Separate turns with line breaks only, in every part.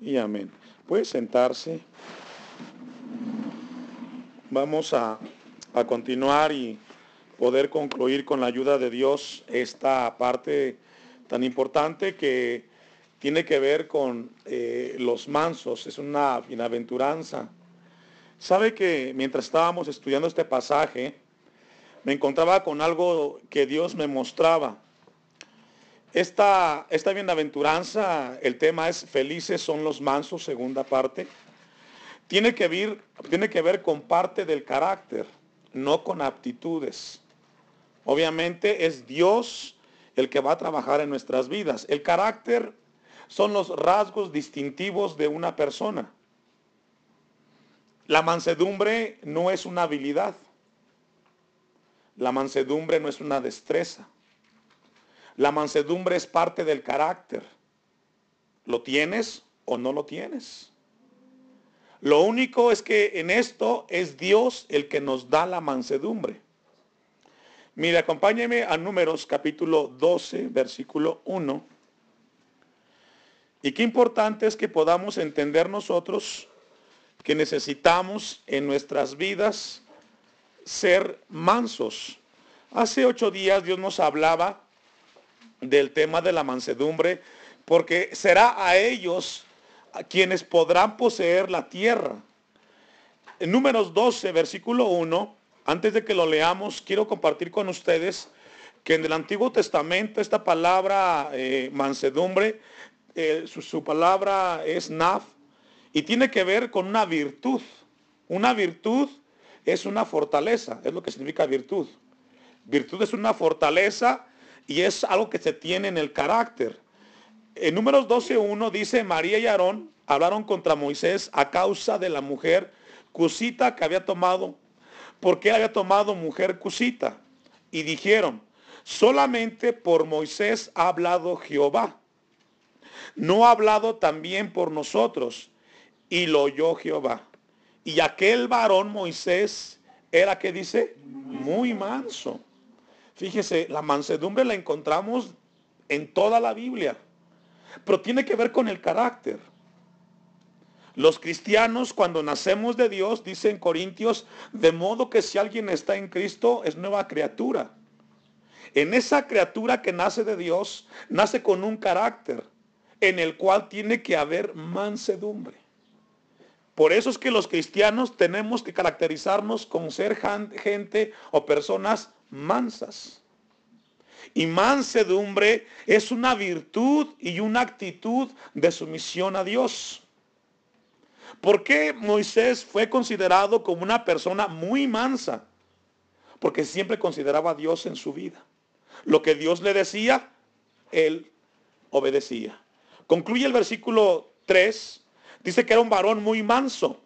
Y amén. Puede sentarse. Vamos a, a, continuar y poder concluir con la ayuda de Dios esta parte tan importante que tiene que ver con eh, los mansos. Es una bienaventuranza. Sabe que mientras estábamos estudiando este pasaje, me encontraba con algo que Dios me mostraba. Esta, esta bienaventuranza, el tema es felices son los mansos, segunda parte. Tiene que, ver, tiene que ver con parte del carácter, no con aptitudes. Obviamente es Dios el que va a trabajar en nuestras vidas. El carácter son los rasgos distintivos de una persona. La mansedumbre no es una habilidad. La mansedumbre no es una destreza. La mansedumbre es parte del carácter. ¿Lo tienes o no lo tienes? Lo único es que en esto es Dios el que nos da la mansedumbre. Mire, acompáñeme a Números capítulo 12, versículo 1. Y qué importante es que podamos entender nosotros que necesitamos en nuestras vidas ser mansos. Hace ocho días Dios nos hablaba del tema de la mansedumbre, porque será a ellos a quienes podrán poseer la tierra. En números 12, versículo 1, antes de que lo leamos, quiero compartir con ustedes que en el Antiguo Testamento esta palabra eh, mansedumbre, eh, su, su, palabra es naf, y tiene que ver con una virtud. Una virtud es una fortaleza, es lo que significa virtud. Virtud es una fortaleza y es algo que se tiene en el carácter. En números 12.1 dice, María y Aarón hablaron contra Moisés a causa de la mujer cusita que había tomado. ¿Por qué había tomado mujer cusita? Y dijeron, solamente por Moisés ha hablado Jehová. No ha hablado también por nosotros. Y lo oyó Jehová. Y aquel varón Moisés era que dice, muy manso. Fíjese, la mansedumbre la encontramos en toda la Biblia, pero tiene que ver con el carácter. Los cristianos cuando nacemos de Dios, dicen Corintios, de modo que si alguien está en Cristo es nueva criatura. En esa criatura que nace de Dios, nace con un carácter en el cual tiene que haber mansedumbre. Por eso es que los cristianos tenemos que caracterizarnos con ser gente o personas mansas. Y mansedumbre es una virtud y una actitud de sumisión a Dios. ¿Por qué Moisés fue considerado como una persona muy mansa? Porque siempre consideraba a Dios en su vida. Lo que Dios le decía, él obedecía. Concluye el versículo 3 Dice que era un varón muy manso,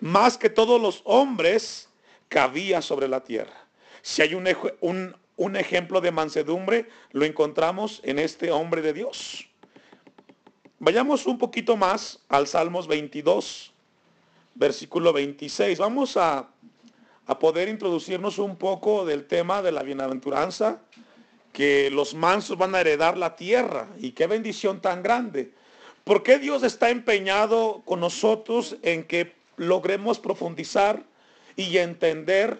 más que todos los hombres que había sobre la tierra. Si hay un, un, un ejemplo de mansedumbre, lo encontramos en este hombre de Dios. Vayamos un poquito más al Salmos 22, versículo 26. Vamos a, a, poder introducirnos un poco del tema de la bienaventuranza, que los mansos van a heredar la tierra. Y qué bendición tan grande. ¿Por qué Dios está empeñado con nosotros en que logremos profundizar y entender?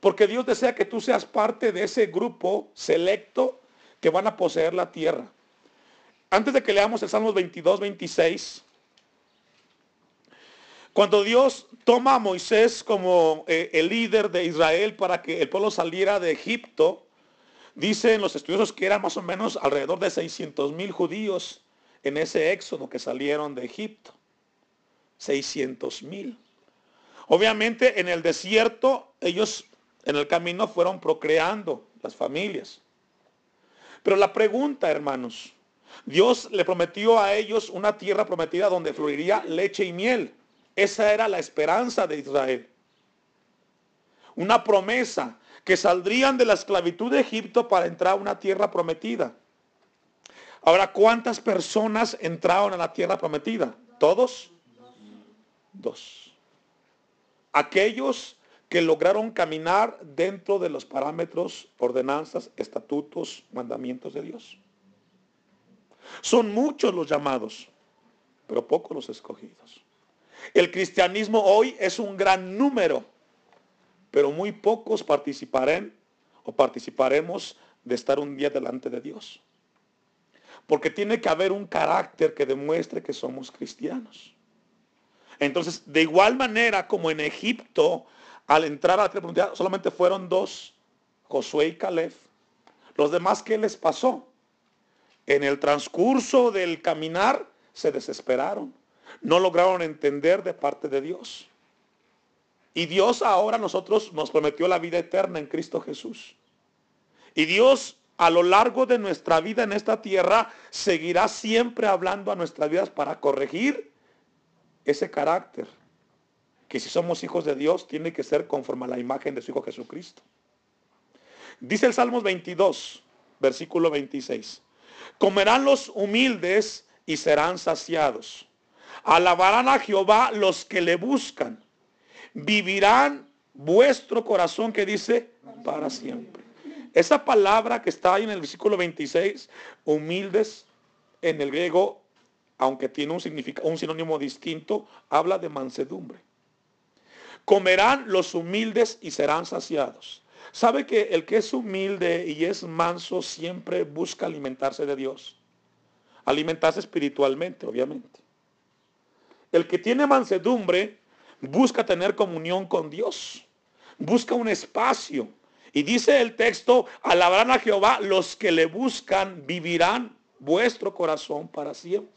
Porque Dios desea que tú seas parte de ese grupo selecto que van a poseer la tierra. Antes de que leamos el Salmos 22, 26, cuando Dios toma a Moisés como eh, el líder de Israel para que el pueblo saliera de Egipto, dicen los estudiosos que eran más o menos alrededor de 600 mil judíos en ese éxodo que salieron de Egipto. 600 mil. Obviamente en el desierto ellos en el camino fueron procreando las familias. Pero la pregunta, hermanos, Dios le prometió a ellos una tierra prometida donde fluiría leche y miel. Esa era la esperanza de Israel. Una promesa que saldrían de la esclavitud de Egipto para entrar a una tierra prometida. Ahora, ¿cuántas personas entraron a la tierra prometida? ¿Todos? Dos. Aquellos que lograron caminar dentro de los parámetros, ordenanzas, estatutos, mandamientos de Dios. Son muchos los llamados, pero pocos los escogidos. El cristianismo hoy es un gran número, pero muy pocos participarán o participaremos de estar un día delante de Dios. Porque tiene que haber un carácter que demuestre que somos cristianos. Entonces, de igual manera como en Egipto, al entrar a la tierra solamente fueron dos, Josué y Caleb. Los demás, ¿qué les pasó? En el transcurso del caminar se desesperaron. No lograron entender de parte de Dios. Y Dios ahora a nosotros nos prometió la vida eterna en Cristo Jesús. Y Dios a lo largo de nuestra vida en esta tierra seguirá siempre hablando a nuestras vidas para corregir ese carácter. Que si somos hijos de Dios tiene que ser conforme a la imagen de su Hijo Jesucristo. Dice el Salmos 22, versículo 26. Comerán los humildes y serán saciados. Alabarán a Jehová los que le buscan. Vivirán vuestro corazón que dice para siempre. Esa palabra que está ahí en el versículo 26, humildes, en el griego, aunque tiene un, un sinónimo distinto, habla de mansedumbre. Comerán los humildes y serán saciados. ¿Sabe que el que es humilde y es manso siempre busca alimentarse de Dios? Alimentarse espiritualmente, obviamente. El que tiene mansedumbre busca tener comunión con Dios. Busca un espacio. Y dice el texto, alabarán a Jehová, los que le buscan vivirán vuestro corazón para siempre.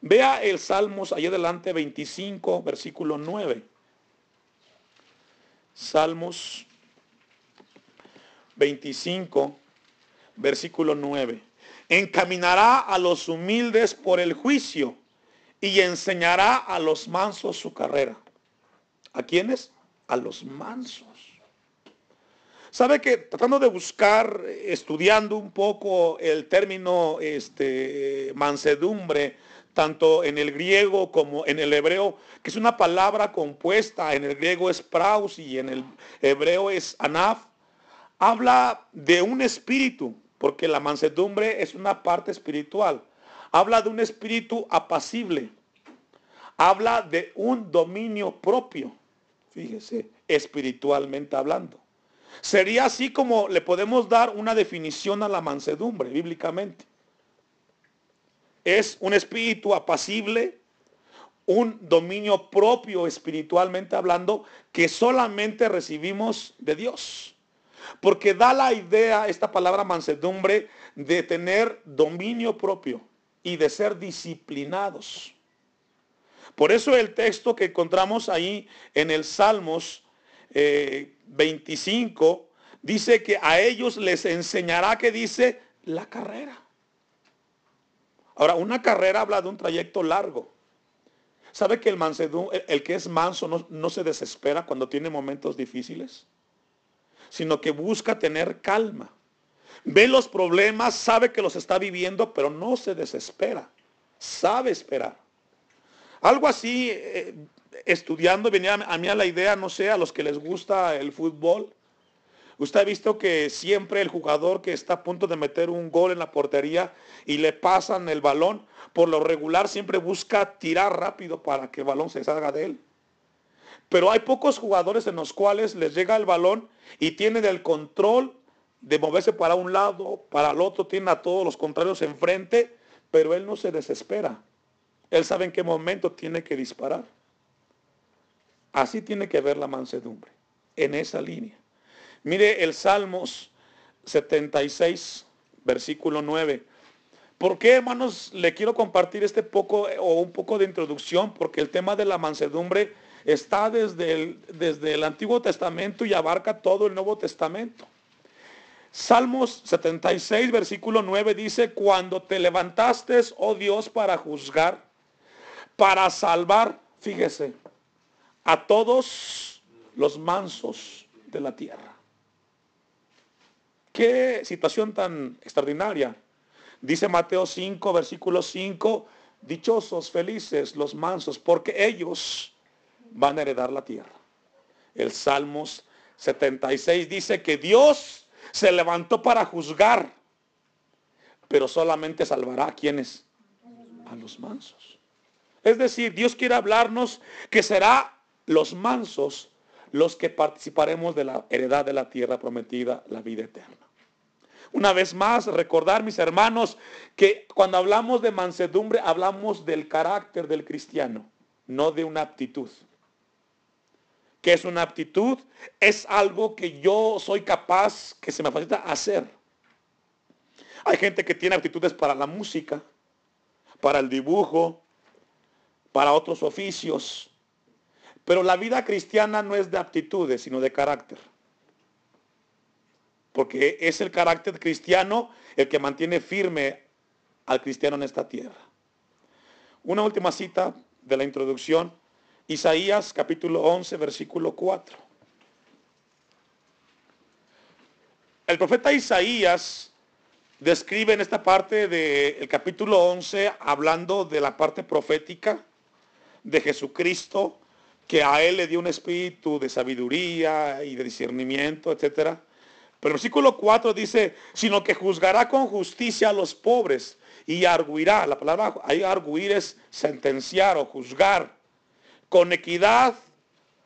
Vea el Salmos allá adelante 25, versículo 9. Salmos 25, versículo 9. Encaminará a los humildes por el juicio y enseñará a los mansos su carrera. ¿A quiénes? A los mansos. Sabe que tratando de buscar, estudiando un poco el término este, mansedumbre, tanto en el griego como en el hebreo, que es una palabra compuesta, en el griego es praus y en el hebreo es anaf, habla de un espíritu, porque la mansedumbre es una parte espiritual. Habla de un espíritu apacible. Habla de un dominio propio. Fíjese, espiritualmente hablando. Sería así como le podemos dar una definición a la mansedumbre bíblicamente. Es un espíritu apacible, un dominio propio espiritualmente hablando que solamente recibimos de Dios. Porque da la idea, esta palabra mansedumbre, de tener dominio propio y de ser disciplinados. Por eso el texto que encontramos ahí en el Salmos 25 eh, dice que a ellos les enseñará que dice la carrera. Ahora, una carrera habla de un trayecto largo. ¿Sabe que el, el que es manso no, no se desespera cuando tiene momentos difíciles? Sino que busca tener calma ve los problemas, sabe que los está viviendo, pero no se desespera, sabe esperar. Algo así, eh, estudiando, venía a mí a la idea, no sé, a los que les gusta el fútbol. Usted ha visto que siempre el jugador que está a punto de meter un gol en la portería y le pasan el balón, por lo regular siempre busca tirar rápido para que el balón se salga de él. Pero hay pocos jugadores en los cuales les llega el balón y tienen el control de moverse para un lado, para el otro, tiene a todos los contrarios enfrente, pero él no se desespera. Él sabe en qué momento tiene que disparar. Así tiene que ver la mansedumbre, en esa línea. Mire el Salmos 76, versículo 9. ¿Por qué, hermanos, le quiero compartir este poco o un poco de introducción? Porque el tema de la mansedumbre está desde el, desde el Antiguo Testamento y abarca todo el Nuevo Testamento. Salmos 76, versículo 9 dice, cuando te levantaste, oh Dios, para juzgar, para salvar, fíjese, a todos los mansos de la tierra. Qué situación tan extraordinaria. Dice Mateo 5, versículo 5, dichosos, felices los mansos, porque ellos van a heredar la tierra. El Salmos 76 dice que Dios se levantó para juzgar, pero solamente salvará a quienes, a los mansos. Es decir, Dios quiere hablarnos que será los mansos los que participaremos de la heredad de la tierra prometida, la vida eterna. Una vez más, recordar, mis hermanos, que cuando hablamos de mansedumbre, hablamos del carácter del cristiano, no de una aptitud. ¿Qué es una aptitud? Es algo que yo soy capaz, que se me facilita hacer. Hay gente que tiene aptitudes para la música, para el dibujo, para otros oficios. Pero la vida cristiana no es de aptitudes, sino de carácter. Porque es el carácter cristiano el que mantiene firme al cristiano en esta tierra. Una última cita de la introducción, Isaías capítulo 11, versículo 4. El profeta Isaías describe en esta parte del capítulo 11, hablando de la parte profética de Jesucristo, que a él le dio un espíritu de sabiduría y de discernimiento, etcétera. Pero el versículo 4 dice, sino que juzgará con justicia a los pobres y arguirá. La palabra ahí arguir es sentenciar o juzgar. Con equidad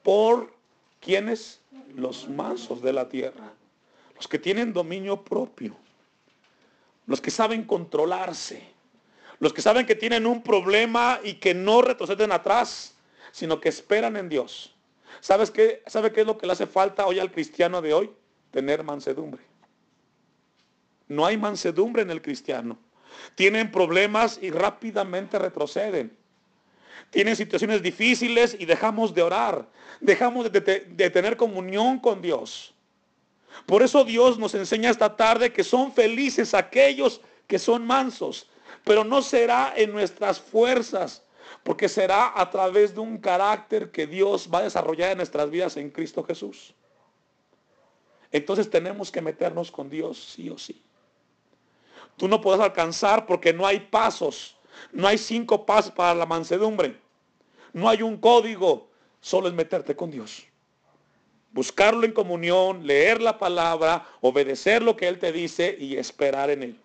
por quienes? Los mansos de la tierra. Los que tienen dominio propio. Los que saben controlarse. Los que saben que tienen un problema y que no retroceden atrás, sino que esperan en Dios. ¿Sabes qué? ¿Sabe qué es lo que le hace falta hoy al cristiano de hoy? tener mansedumbre. No hay mansedumbre en el cristiano. Tienen problemas y rápidamente retroceden. Tienen situaciones difíciles y dejamos de orar. Dejamos de, de, tener comunión con Dios. Por eso Dios nos enseña esta tarde que son felices aquellos que son mansos. Pero no será en nuestras fuerzas, porque será a través de un carácter que Dios va a desarrollar en nuestras vidas en Cristo Jesús. Entonces tenemos que meternos con Dios sí o sí. Tú no puedes alcanzar porque no hay pasos. No hay cinco pasos para la mansedumbre. No hay un código. Solo es meterte con Dios. Buscarlo en comunión, leer la palabra, obedecer lo que Él te dice y esperar en Él.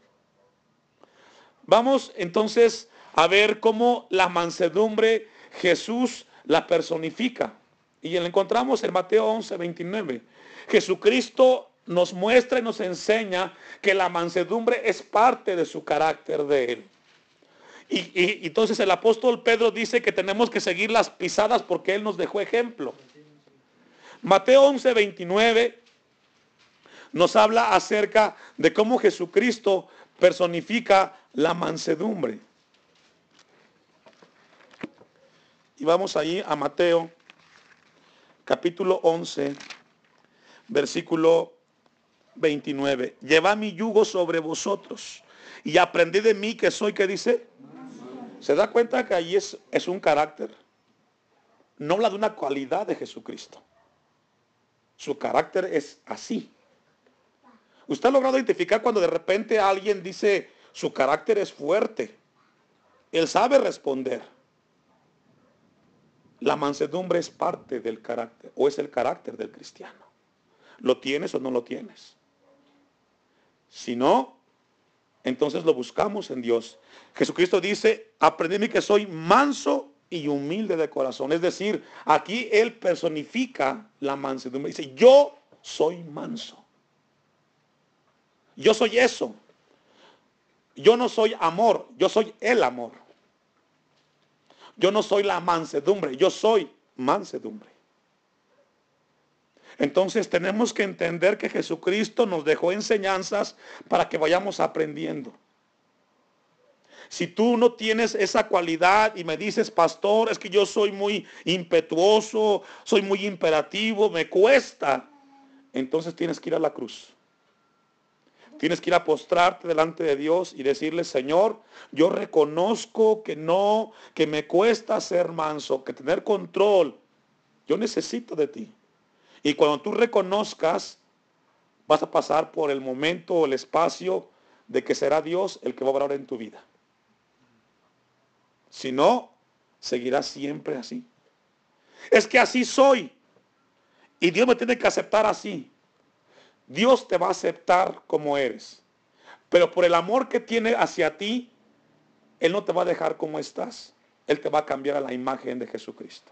Vamos entonces a ver cómo la mansedumbre Jesús la personifica. Y la encontramos en Mateo 11, 29. Jesucristo nos muestra y nos enseña que la mansedumbre es parte de su carácter de él. Y, entonces el apóstol Pedro dice que tenemos que seguir las pisadas porque él nos dejó ejemplo. Mateo 11, 29 nos habla acerca de cómo Jesucristo personifica la mansedumbre. Y vamos ahí a Mateo capítulo 11 versículo 29. Lleva mi yugo sobre vosotros y aprended de mí que soy, que dice? ¿Se da cuenta que ahí es, es un carácter? No habla de una cualidad de Jesucristo. Su carácter es así. Usted ha logrado identificar cuando de repente alguien dice, su carácter es fuerte. Él sabe responder. La mansedumbre es parte del carácter o es el carácter del cristiano. ¿Lo tienes o no lo tienes? Si no, entonces lo buscamos en Dios. Jesucristo dice, aprendí que soy manso y humilde de corazón. Es decir, aquí Él personifica la mansedumbre. Dice, yo soy manso. Yo soy eso. Yo no soy amor, yo soy el amor. Yo no soy la mansedumbre, yo soy mansedumbre. Entonces tenemos que entender que Jesucristo nos dejó enseñanzas para que vayamos aprendiendo. Si tú no tienes esa cualidad y me dices, pastor, es que yo soy muy impetuoso, soy muy imperativo, me cuesta, entonces tienes que ir a la cruz. Tienes que ir a postrarte delante de Dios y decirle, Señor, yo reconozco que no, que me cuesta ser manso, que tener control. Yo necesito de ti. Y cuando tú reconozcas, vas a pasar por el momento o el espacio de que será Dios el que va a obrar en tu vida. Si no, seguirás siempre así. Es que así soy. Y Dios me tiene que aceptar así. Dios te va a aceptar como eres. Pero por el amor que tiene hacia ti, Él no te va a dejar como estás. Él te va a cambiar a la imagen de Jesucristo.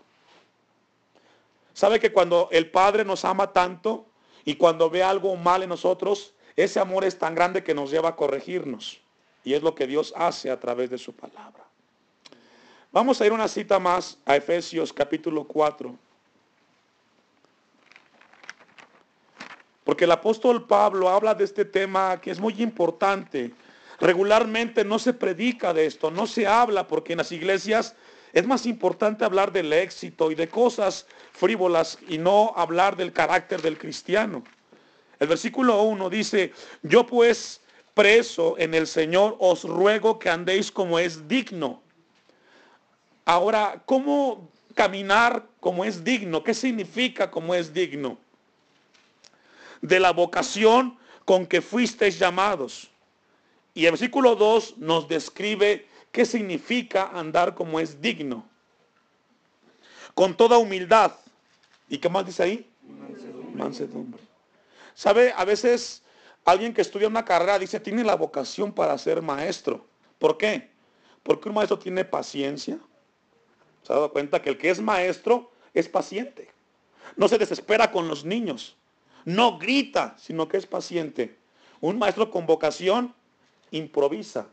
¿Sabe que cuando el Padre nos ama tanto y cuando ve algo mal en nosotros, ese amor es tan grande que nos lleva a corregirnos? Y es lo que Dios hace a través de su palabra. Vamos a ir una cita más a Efesios capítulo 4. Porque el apóstol Pablo habla de este tema que es muy importante. Regularmente no se predica de esto, no se habla porque en las iglesias es más importante hablar del éxito y de cosas frívolas y no hablar del carácter del cristiano. El versículo 1 dice, yo pues preso en el Señor os ruego que andéis como es digno. Ahora, ¿cómo caminar como es digno? ¿Qué significa como es digno? De la vocación con que fuisteis llamados. Y el versículo 2 nos describe qué significa andar como es digno. Con toda humildad. ¿Y qué más dice ahí? Mansedumbre. ¿Sabe? A veces alguien que estudia una carrera dice, tiene la vocación para ser maestro. ¿Por qué? Porque un maestro tiene paciencia. ¿Se ha dado cuenta que el que es maestro es paciente? No se desespera con los niños. No grita, sino que es paciente. Un maestro con vocación improvisa,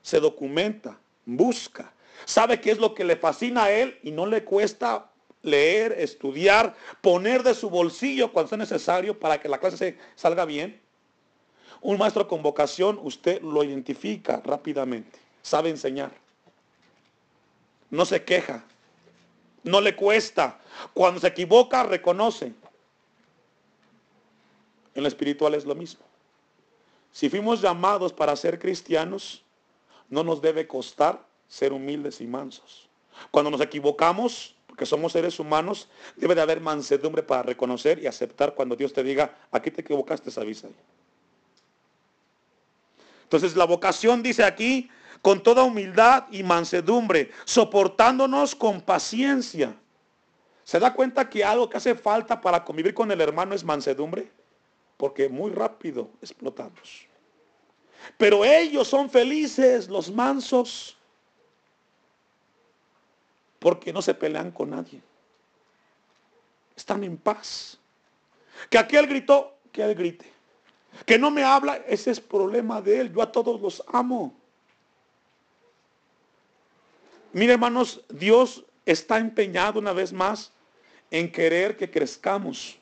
se documenta, busca, sabe qué es lo que le fascina a él y no le cuesta leer, estudiar, poner de su bolsillo cuando sea necesario para que la clase se salga bien. Un maestro con vocación, usted lo identifica rápidamente, sabe enseñar. No se queja, no le cuesta. Cuando se equivoca, reconoce. En lo espiritual es lo mismo. Si fuimos llamados para ser cristianos, no nos debe costar ser humildes y mansos. Cuando nos equivocamos, porque somos seres humanos, debe de haber mansedumbre para reconocer y aceptar cuando Dios te diga, aquí te equivocaste, avisa. Entonces la vocación dice aquí, con toda humildad y mansedumbre, soportándonos con paciencia. ¿Se da cuenta que algo que hace falta para convivir con el hermano es mansedumbre? Porque muy rápido explotamos. Pero ellos son felices, los mansos, porque no se pelean con nadie. Están en paz. Que aquel gritó, que él grite. Que no me habla, ese es problema de él. Yo a todos los amo. Mire hermanos, Dios está empeñado una vez más en querer que crezcamos.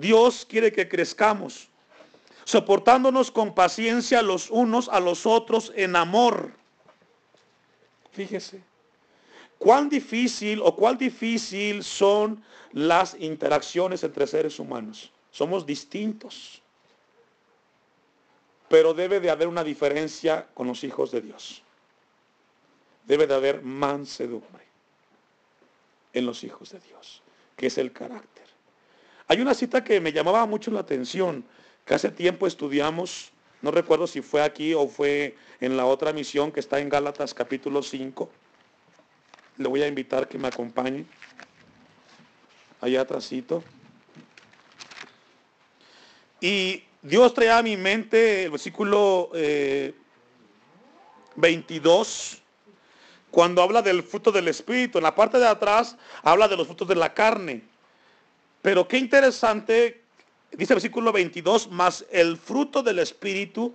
Dios quiere que crezcamos, soportándonos con paciencia los unos a los otros en amor. Fíjese, cuán difícil o cuán difícil son las interacciones entre seres humanos. Somos distintos, pero debe de haber una diferencia con los hijos de Dios. Debe de haber mansedumbre en los hijos de Dios, que es el carácter. Hay una cita que me llamaba mucho la atención, que hace tiempo estudiamos, no recuerdo si fue aquí o fue en la otra misión que está en Gálatas capítulo 5. Le voy a invitar que me acompañe. Allá atrásito. Y Dios trae a mi mente el versículo 22, eh, cuando habla del fruto del Espíritu. En la parte de atrás habla de los frutos de la carne. Pero qué interesante, dice el versículo 22, más el fruto del Espíritu,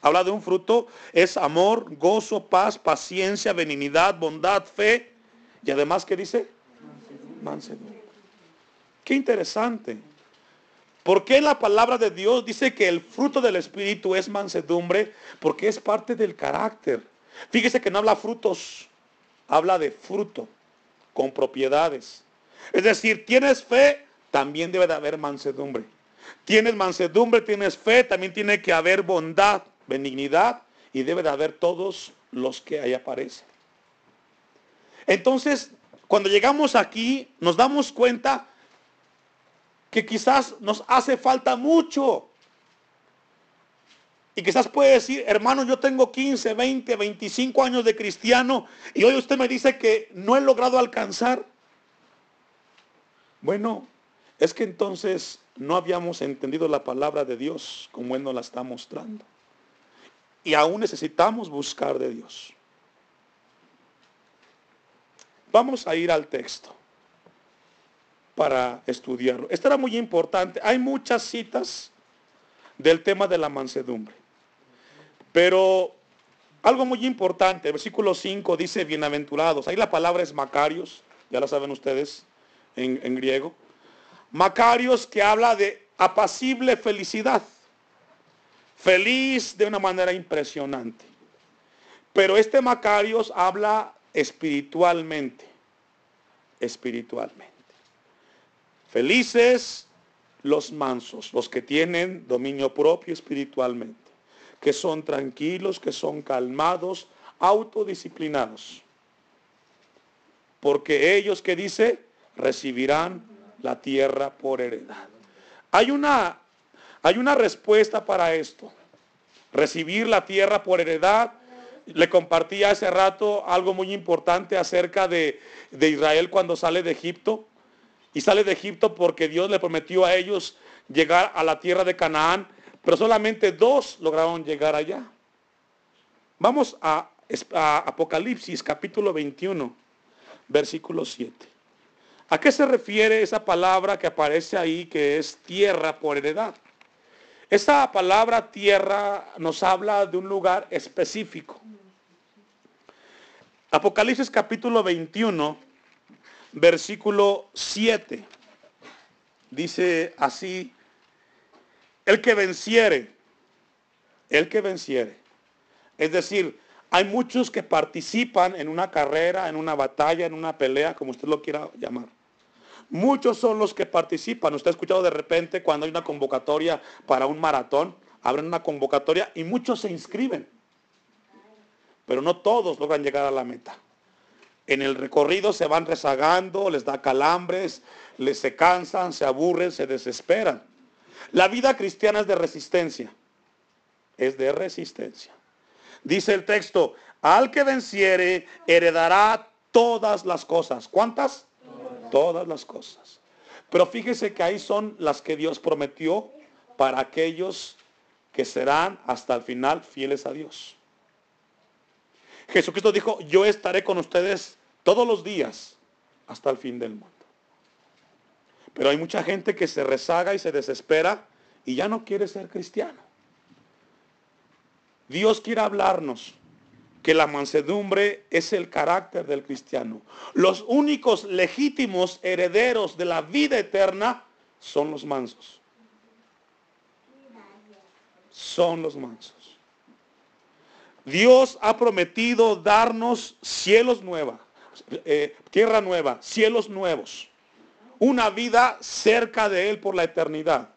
habla de un fruto, es amor, gozo, paz, paciencia, benignidad, bondad, fe, y además, ¿qué dice? Mansedumbre. Qué interesante. ¿Por qué la palabra de Dios dice que el fruto del Espíritu es mansedumbre? Porque es parte del carácter. Fíjese que no habla frutos, habla de fruto, con propiedades. Es decir, tienes fe, también debe de haber mansedumbre. Tienes mansedumbre, tienes fe, también tiene que haber bondad, benignidad y debe de haber todos los que ahí aparecen. Entonces, cuando llegamos aquí, nos damos cuenta que quizás nos hace falta mucho. Y quizás puede decir, hermano, yo tengo 15, 20, 25 años de cristiano y hoy usted me dice que no he logrado alcanzar. Bueno, es que entonces no habíamos entendido la palabra de Dios como Él nos la está mostrando. Y aún necesitamos buscar de Dios. Vamos a ir al texto para estudiarlo. Esto era muy importante. Hay muchas citas del tema de la mansedumbre. Pero algo muy importante, versículo 5 dice bienaventurados. Ahí la palabra es Macarios, ya la saben ustedes en, en griego. Macarios que habla de apacible felicidad. Feliz de una manera impresionante. Pero este Macarios habla espiritualmente. Espiritualmente. Felices los mansos, los que tienen dominio propio espiritualmente, que son tranquilos, que son calmados, autodisciplinados. Porque ellos que dice, recibirán la tierra por heredad. Hay una, hay una respuesta para esto. Recibir la tierra por heredad. Le compartí hace rato algo muy importante acerca de, de Israel cuando sale de Egipto. Y sale de Egipto porque Dios le prometió a ellos llegar a la tierra de Canaán, pero solamente dos lograron llegar allá. Vamos a, a Apocalipsis capítulo 21, versículo 7. ¿A qué se refiere esa palabra que aparece ahí que es tierra por heredad? Esa palabra tierra nos habla de un lugar específico. Apocalipsis capítulo 21, versículo 7. Dice así, el que venciere, el que venciere. Es decir, hay muchos que participan en una carrera, en una batalla, en una pelea, como usted lo quiera llamar. Muchos son los que participan. Usted ha escuchado de repente cuando hay una convocatoria para un maratón, abren una convocatoria y muchos se inscriben. Pero no todos logran llegar a la meta. En el recorrido se van rezagando, les da calambres, les se cansan, se aburren, se desesperan. La vida cristiana es de resistencia. Es de resistencia. Dice el texto, al que venciere heredará todas las cosas. ¿Cuántas? Todas las cosas. Pero fíjese que ahí son las que Dios prometió para aquellos que serán hasta el final fieles a Dios. Jesucristo dijo, yo estaré con ustedes todos los días hasta el fin del mundo. Pero hay mucha gente que se rezaga y se desespera y ya no quiere ser cristiano. Dios quiere hablarnos que la mansedumbre es el carácter del cristiano. Los únicos legítimos herederos de la vida eterna son los mansos. Son los mansos. Dios ha prometido darnos cielos nuevos, eh, tierra nueva, cielos nuevos. Una vida cerca de Él por la eternidad.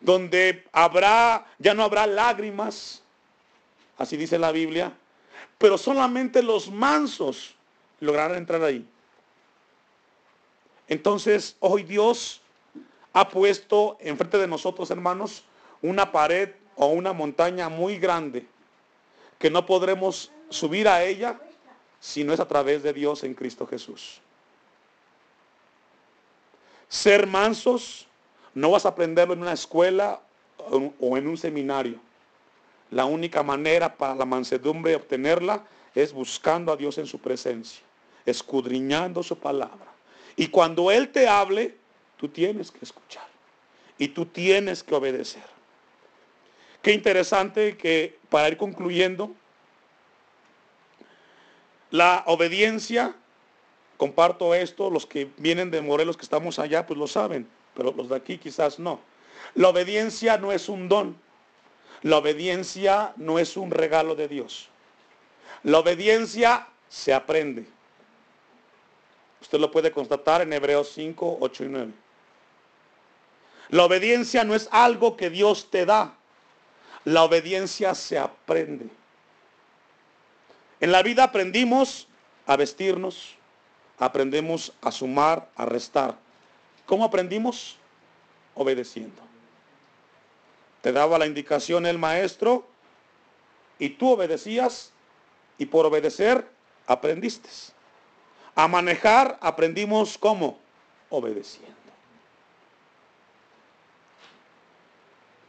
Donde habrá, ya no habrá lágrimas. Así dice la Biblia pero solamente los mansos lograrán entrar ahí. Entonces, hoy Dios ha puesto enfrente de nosotros, hermanos, una pared o una montaña muy grande que no podremos subir a ella si no es a través de Dios en Cristo Jesús. Ser mansos no vas a aprenderlo en una escuela o en un seminario. La única manera para la mansedumbre obtenerla es buscando a Dios en su presencia, escudriñando su palabra. Y cuando Él te hable, tú tienes que escuchar y tú tienes que obedecer. Qué interesante que para ir concluyendo, la obediencia, comparto esto, los que vienen de Morelos que estamos allá, pues lo saben, pero los de aquí quizás no. La obediencia no es un don, la obediencia no es un regalo de Dios. La obediencia se aprende. Usted lo puede constatar en Hebreos 5, 8 y 9. La obediencia no es algo que Dios te da. La obediencia se aprende. En la vida aprendimos a vestirnos, aprendemos a sumar, a restar. ¿Cómo aprendimos? Obedeciendo. Te daba la indicación el maestro y tú obedecías y por obedecer aprendiste. A manejar aprendimos cómo? Obedeciendo.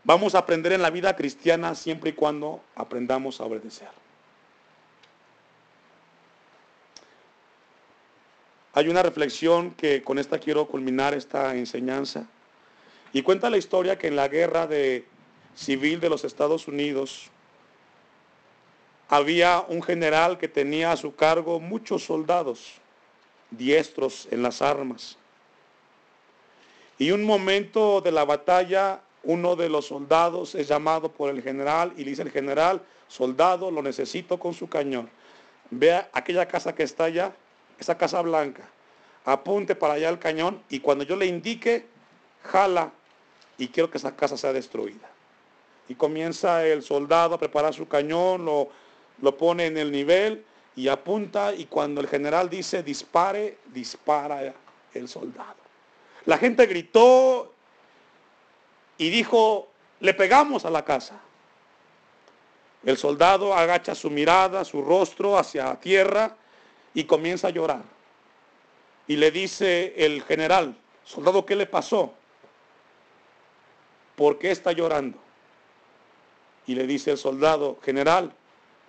Vamos a aprender en la vida cristiana siempre y cuando aprendamos a obedecer. Hay una reflexión que con esta quiero culminar esta enseñanza. Y cuenta la historia que en la guerra de civil de los Estados Unidos había un general que tenía a su cargo muchos soldados diestros en las armas. Y un momento de la batalla, uno de los soldados es llamado por el general y le dice el general, soldado, lo necesito con su cañón. Vea aquella casa que está allá, esa casa blanca. Apunte para allá el cañón y cuando yo le indique, jala y quiero que esa casa sea destruida. Y comienza el soldado a preparar su cañón, lo, lo pone en el nivel y apunta y cuando el general dice dispare, dispara el soldado. La gente gritó y dijo, le pegamos a la casa. El soldado agacha su mirada, su rostro hacia tierra y comienza a llorar. Y le dice el general, soldado, ¿qué le pasó? ¿Por qué está llorando? Y le dice el soldado, general,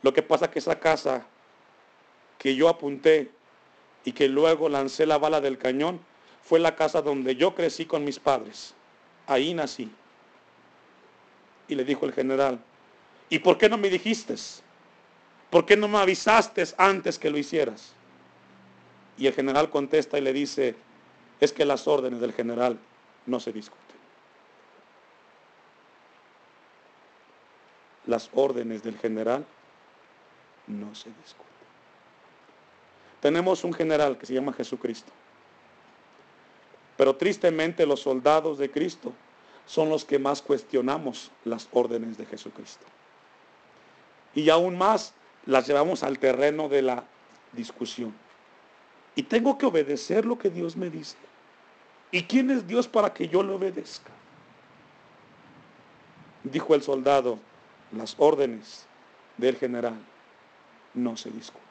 lo que pasa es que esa casa que yo apunté y que luego lancé la bala del cañón fue la casa donde yo crecí con mis padres. Ahí nací. Y le dijo el general, ¿y por qué no me dijiste? ¿Por qué no me avisaste antes que lo hicieras? Y el general contesta y le dice, es que las órdenes del general no se discuten. Las órdenes del general no se discuten. Tenemos un general que se llama Jesucristo. Pero tristemente los soldados de Cristo son los que más cuestionamos las órdenes de Jesucristo. Y aún más las llevamos al terreno de la discusión. Y tengo que obedecer lo que Dios me dice. ¿Y quién es Dios para que yo le obedezca? Dijo el soldado, las órdenes del general no se discuten.